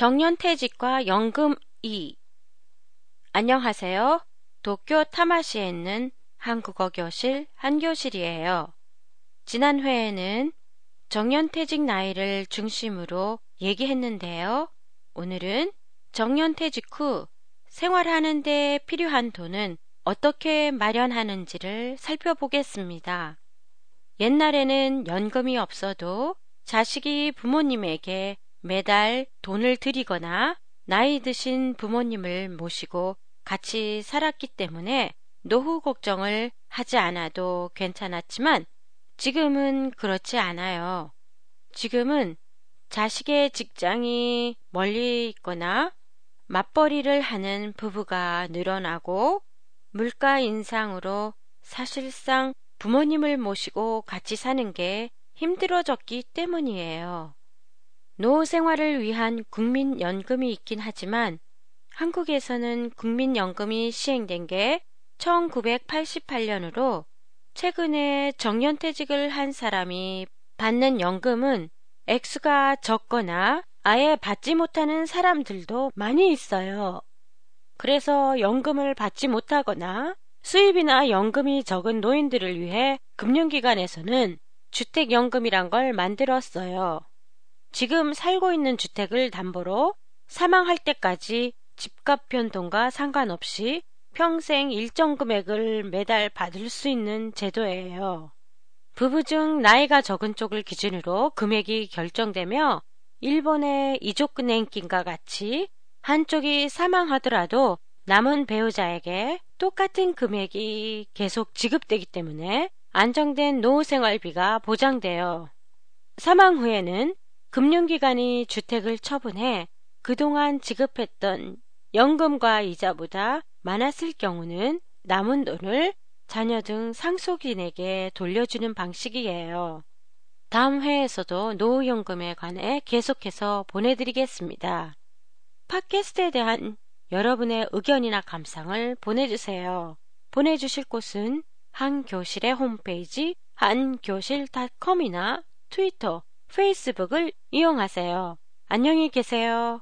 정년퇴직과 연금 2 안녕하세요. 도쿄 타마시에 있는 한국어 교실 한교실이에요. 지난 회에는 정년퇴직 나이를 중심으로 얘기했는데요. 오늘은 정년퇴직 후 생활하는 데 필요한 돈은 어떻게 마련하는지를 살펴보겠습니다. 옛날에는 연금이 없어도 자식이 부모님에게 매달 돈을 드리거나 나이 드신 부모님을 모시고 같이 살았기 때문에 노후 걱정을 하지 않아도 괜찮았지만 지금은 그렇지 않아요. 지금은 자식의 직장이 멀리 있거나 맞벌이를 하는 부부가 늘어나고 물가 인상으로 사실상 부모님을 모시고 같이 사는 게 힘들어졌기 때문이에요. 노후 생활을 위한 국민연금이 있긴 하지만 한국에서는 국민연금이 시행된 게 1988년으로 최근에 정년퇴직을 한 사람이 받는 연금은 액수가 적거나 아예 받지 못하는 사람들도 많이 있어요. 그래서 연금을 받지 못하거나 수입이나 연금이 적은 노인들을 위해 금융기관에서는 주택연금이란 걸 만들었어요. 지금 살고 있는 주택을 담보로 사망할 때까지 집값 변동과 상관없이 평생 일정 금액을 매달 받을 수 있는 제도예요. 부부 중 나이가 적은 쪽을 기준으로 금액이 결정되며 일본의 이족은행金과 같이 한쪽이 사망하더라도 남은 배우자에게 똑같은 금액이 계속 지급되기 때문에 안정된 노후 생활비가 보장돼요. 사망 후에는 금융기관이 주택을 처분해 그동안 지급했던 연금과 이자보다 많았을 경우는 남은 돈을 자녀 등 상속인에게 돌려주는 방식이에요. 다음 회에서도 노후연금에 관해 계속해서 보내드리겠습니다. 팟캐스트에 대한 여러분의 의견이나 감상을 보내주세요. 보내주실 곳은 한교실의 홈페이지 한교실닷컴이나 트위터, 페이스북을 이용하세요. 안녕히 계세요.